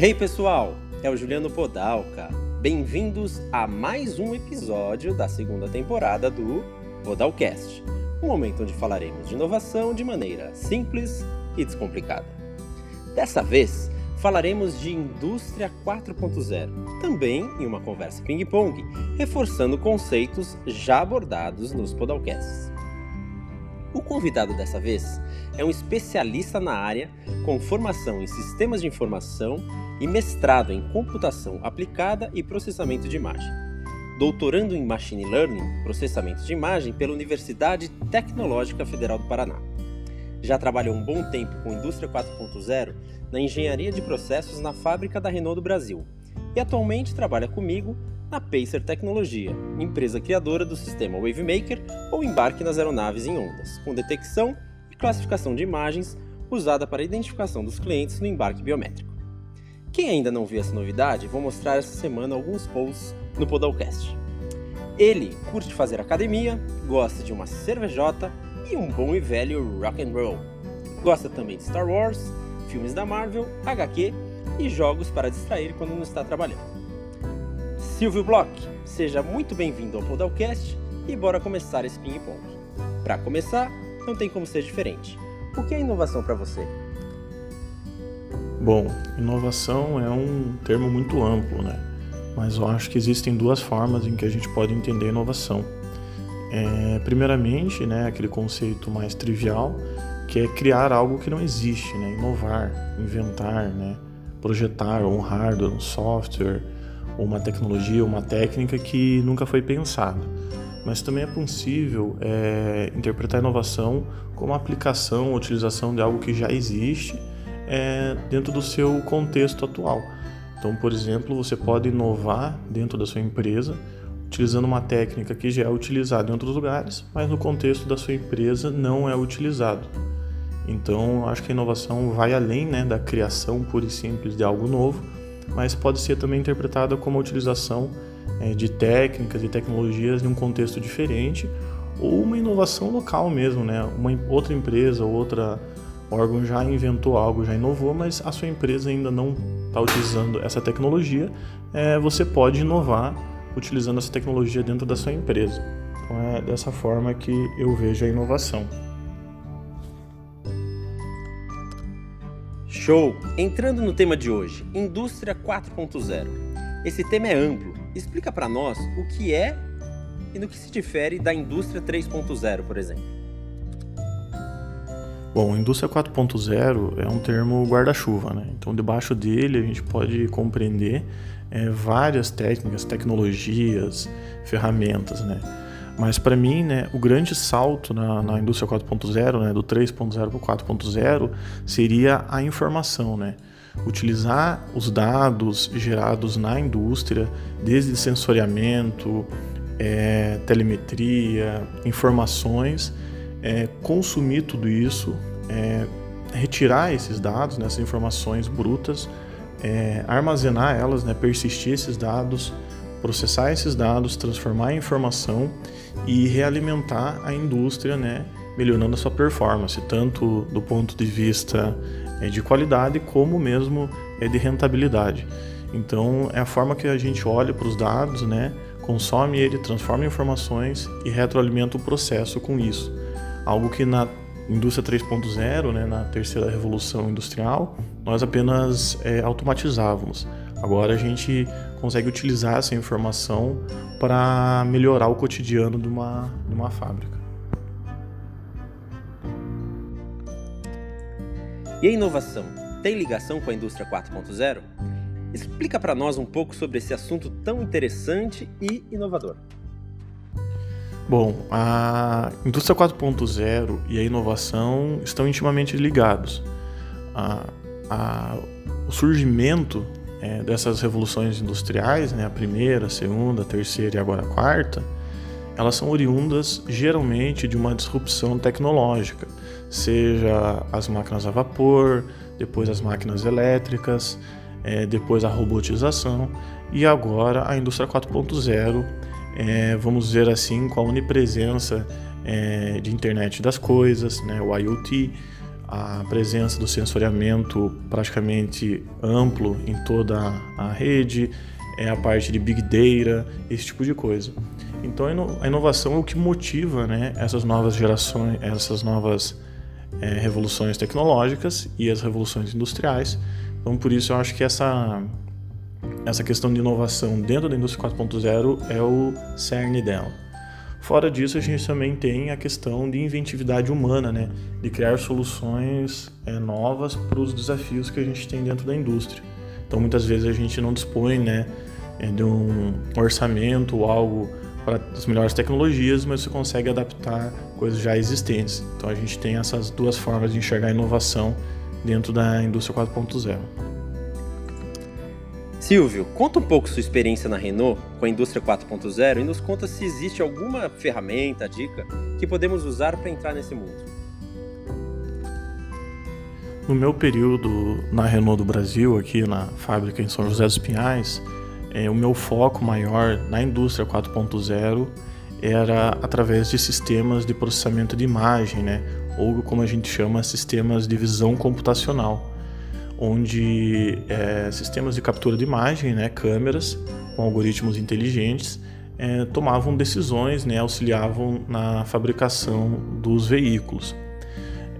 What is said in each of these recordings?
Hey pessoal, é o Juliano Podalca. Bem-vindos a mais um episódio da segunda temporada do Podalcast, um momento onde falaremos de inovação de maneira simples e descomplicada. Dessa vez, falaremos de Indústria 4.0, também em uma conversa ping-pong, reforçando conceitos já abordados nos Podalcasts. O convidado dessa vez é um especialista na área com formação em sistemas de informação e mestrado em computação aplicada e processamento de imagem. Doutorando em Machine Learning, processamento de imagem pela Universidade Tecnológica Federal do Paraná. Já trabalhou um bom tempo com Indústria 4.0 na engenharia de processos na fábrica da Renault do Brasil e atualmente trabalha comigo na Pacer Tecnologia, empresa criadora do sistema WaveMaker ou embarque nas aeronaves em ondas, com detecção e classificação de imagens usada para a identificação dos clientes no embarque biométrico. Quem ainda não viu essa novidade, vou mostrar essa semana alguns posts no Podalcast. Ele curte fazer academia, gosta de uma cervejota e um bom e velho rock and roll. Gosta também de Star Wars, filmes da Marvel, HQ e jogos para distrair quando não está trabalhando. Silvio Bloch, seja muito bem-vindo ao Podalcast e bora começar esse ping-pong. Para começar, não tem como ser diferente. O que é inovação para você? Bom, inovação é um termo muito amplo, né? Mas eu acho que existem duas formas em que a gente pode entender inovação. É, primeiramente, né, aquele conceito mais trivial, que é criar algo que não existe, né? Inovar, inventar, né? Projetar um hardware, um software, uma tecnologia, uma técnica que nunca foi pensada. Mas também é possível é, interpretar a inovação como a aplicação, utilização de algo que já existe é, dentro do seu contexto atual. Então, por exemplo, você pode inovar dentro da sua empresa utilizando uma técnica que já é utilizada em outros lugares, mas no contexto da sua empresa não é utilizado. Então, acho que a inovação vai além né, da criação pura e simples de algo novo, mas pode ser também interpretada como a utilização é, de técnicas e tecnologias em um contexto diferente ou uma inovação local mesmo, né? Uma outra empresa ou outra órgão já inventou algo, já inovou, mas a sua empresa ainda não está utilizando essa tecnologia. É, você pode inovar utilizando essa tecnologia dentro da sua empresa. Então é dessa forma que eu vejo a inovação. Show! Entrando no tema de hoje, Indústria 4.0. Esse tema é amplo. Explica para nós o que é e no que se difere da Indústria 3.0, por exemplo. Bom, indústria 4.0 é um termo guarda-chuva, né? Então, debaixo dele a gente pode compreender é, várias técnicas, tecnologias, ferramentas, né? Mas para mim, né, o grande salto na, na indústria 4.0, né, do 3.0 para o 4.0, seria a informação, né? Utilizar os dados gerados na indústria, desde sensoriamento, é, telemetria, informações, é, consumir tudo isso, é, retirar esses dados, né, essas informações brutas, é, armazenar elas, né, persistir esses dados, processar esses dados, transformar em informação e realimentar a indústria, né, melhorando a sua performance, tanto do ponto de vista é, de qualidade como mesmo é, de rentabilidade. Então é a forma que a gente olha para os dados, né, consome ele, transforma informações e retroalimenta o processo com isso. Algo que na indústria 3.0, né, na terceira revolução industrial, nós apenas é, automatizávamos. Agora a gente consegue utilizar essa informação para melhorar o cotidiano de uma, de uma fábrica. E a inovação tem ligação com a indústria 4.0? Explica para nós um pouco sobre esse assunto tão interessante e inovador. Bom, a indústria 4.0 e a inovação estão intimamente ligados. A, a, o surgimento é, dessas revoluções industriais, né, a primeira, a segunda, a terceira e agora a quarta, elas são oriundas geralmente de uma disrupção tecnológica, seja as máquinas a vapor, depois as máquinas elétricas, é, depois a robotização e agora a indústria 4.0, é, vamos dizer assim, com a onipresença é, de internet das coisas, né, o IoT, a presença do sensoriamento praticamente amplo em toda a rede, é a parte de big data, esse tipo de coisa. Então a inovação é o que motiva né, essas novas gerações, essas novas é, revoluções tecnológicas e as revoluções industriais. Então por isso eu acho que essa essa questão de inovação dentro da indústria 4.0 é o cerne dela. Fora disso, a gente também tem a questão de inventividade humana, né? de criar soluções é, novas para os desafios que a gente tem dentro da indústria. Então, muitas vezes a gente não dispõe né, é, de um orçamento ou algo para as melhores tecnologias, mas você consegue adaptar coisas já existentes. Então, a gente tem essas duas formas de enxergar inovação dentro da indústria 4.0. Silvio, conta um pouco sua experiência na Renault com a indústria 4.0 e nos conta se existe alguma ferramenta, dica que podemos usar para entrar nesse mundo. No meu período na Renault do Brasil, aqui na fábrica em São José dos Pinhais, é, o meu foco maior na indústria 4.0 era através de sistemas de processamento de imagem, né? ou como a gente chama, sistemas de visão computacional onde é, sistemas de captura de imagem, né, câmeras com algoritmos inteligentes, é, tomavam decisões, né, auxiliavam na fabricação dos veículos.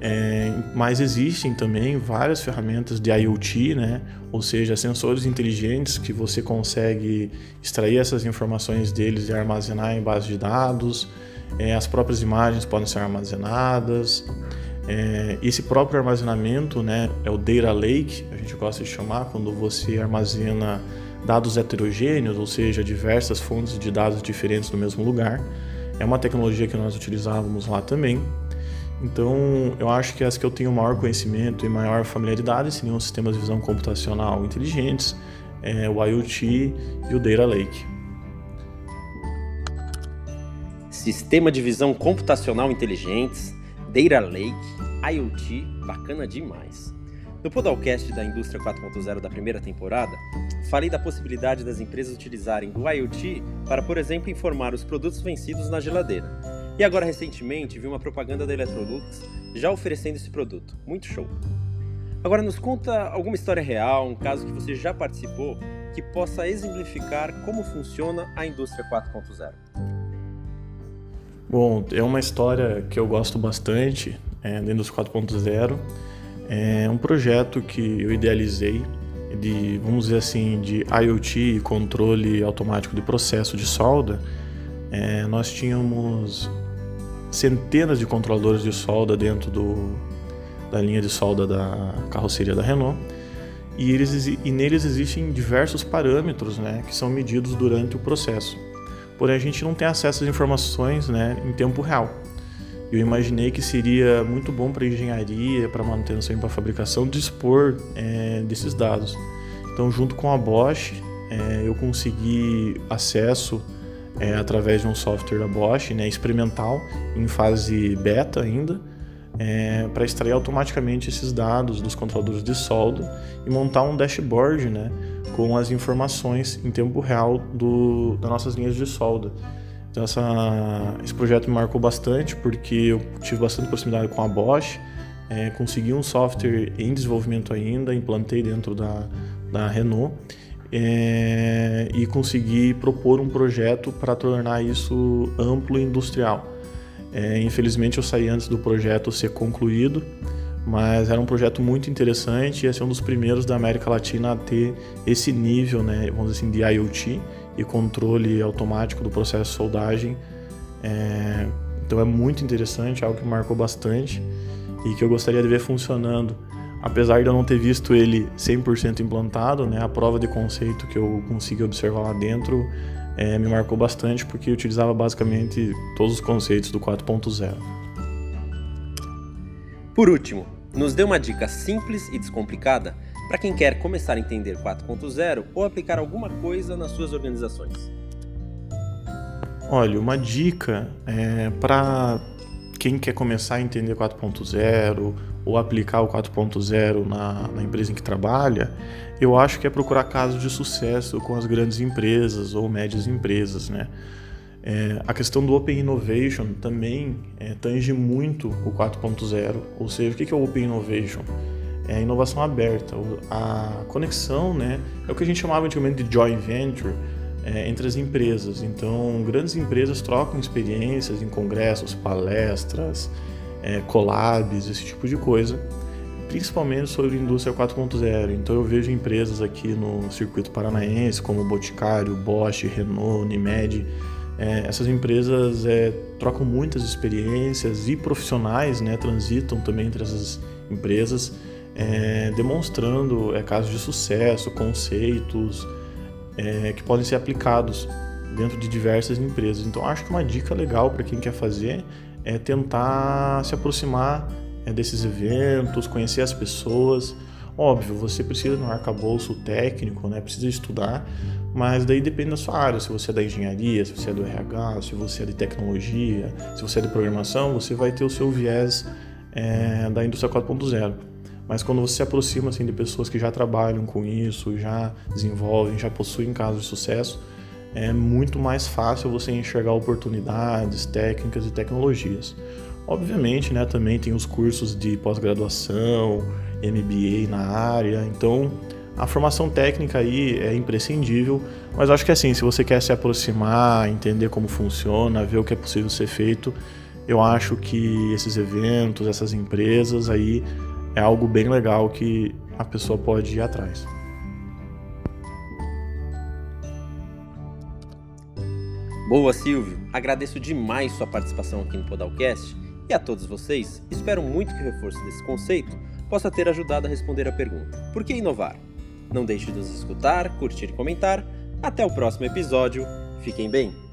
É, mas existem também várias ferramentas de IoT, né? ou seja, sensores inteligentes que você consegue extrair essas informações deles e armazenar em base de dados. É, as próprias imagens podem ser armazenadas. É, esse próprio armazenamento né, é o Data Lake, a gente gosta de chamar, quando você armazena dados heterogêneos, ou seja, diversas fontes de dados diferentes no mesmo lugar. É uma tecnologia que nós utilizávamos lá também. Então, eu acho que as que eu tenho maior conhecimento e maior familiaridade seriam os sistemas de visão computacional inteligentes, é, o IoT e o Data Lake. Sistema de visão computacional inteligentes, Data Lake, IoT, bacana demais. No Podalcast da Indústria 4.0 da primeira temporada, falei da possibilidade das empresas utilizarem o IoT para, por exemplo, informar os produtos vencidos na geladeira. E agora, recentemente, vi uma propaganda da Electrolux já oferecendo esse produto. Muito show! Agora, nos conta alguma história real, um caso que você já participou, que possa exemplificar como funciona a Indústria 4.0. Bom, é uma história que eu gosto bastante, é, dentro dos 4.0. É um projeto que eu idealizei de, vamos dizer assim, de IoT controle automático de processo de solda. É, nós tínhamos centenas de controladores de solda dentro do, da linha de solda da carroceria da Renault e, eles, e neles existem diversos parâmetros né, que são medidos durante o processo porém a gente não tem acesso às informações né, em tempo real. Eu imaginei que seria muito bom para engenharia, para manutenção e para fabricação dispor é, desses dados. Então, junto com a Bosch, é, eu consegui acesso é, através de um software da Bosch, né, experimental, em fase beta ainda, é, para extrair automaticamente esses dados dos controladores de solda e montar um dashboard né, com as informações em tempo real do, das nossas linhas de solda. Então essa, esse projeto me marcou bastante porque eu tive bastante proximidade com a Bosch, é, consegui um software em desenvolvimento ainda, implantei dentro da, da Renault é, e consegui propor um projeto para tornar isso amplo e industrial. É, infelizmente eu saí antes do projeto ser concluído, mas era um projeto muito interessante e ia ser um dos primeiros da América Latina a ter esse nível, né, vamos dizer assim, de IoT e controle automático do processo de soldagem. É, então é muito interessante, algo que marcou bastante e que eu gostaria de ver funcionando. Apesar de eu não ter visto ele 100% implantado, né, a prova de conceito que eu consegui observar lá dentro é, me marcou bastante porque utilizava basicamente todos os conceitos do 4.0. Por último, nos dê uma dica simples e descomplicada para quem quer começar a entender 4.0 ou aplicar alguma coisa nas suas organizações. Olha, uma dica é, para quem quer começar a entender 4.0 ou aplicar o 4.0 na, na empresa em que trabalha, eu acho que é procurar casos de sucesso com as grandes empresas ou médias empresas, né? É, a questão do Open Innovation também é, tange muito o 4.0, ou seja, o que é o Open Innovation? É a inovação aberta, a conexão, né, é o que a gente chamava antigamente de joint venture é, entre as empresas. Então, grandes empresas trocam experiências em congressos, palestras, é, collabs, esse tipo de coisa, principalmente sobre indústria 4.0. Então, eu vejo empresas aqui no circuito paranaense, como Boticário, Bosch, Renault, Unimed, é, essas empresas é, trocam muitas experiências e profissionais né, transitam também entre essas empresas, é, demonstrando é, casos de sucesso, conceitos é, que podem ser aplicados dentro de diversas empresas. Então, acho que uma dica legal para quem quer fazer é tentar se aproximar é, desses eventos, conhecer as pessoas. Óbvio, você precisa de um arcabouço técnico, né? precisa estudar, mas daí depende da sua área. Se você é da engenharia, se você é do RH, se você é de tecnologia, se você é de programação, você vai ter o seu viés é, da indústria 4.0. Mas quando você se aproxima assim, de pessoas que já trabalham com isso, já desenvolvem, já possuem casos de sucesso, é muito mais fácil você enxergar oportunidades, técnicas e tecnologias. Obviamente, né, também tem os cursos de pós-graduação, MBA na área, então a formação técnica aí é imprescindível, mas acho que assim, se você quer se aproximar, entender como funciona, ver o que é possível ser feito, eu acho que esses eventos, essas empresas aí é algo bem legal que a pessoa pode ir atrás. Boa, Silvio. Agradeço demais sua participação aqui no Podalcast e a todos vocês, espero muito que o reforço desse conceito possa ter ajudado a responder a pergunta: por que inovar? Não deixe de nos escutar, curtir e comentar. Até o próximo episódio. Fiquem bem!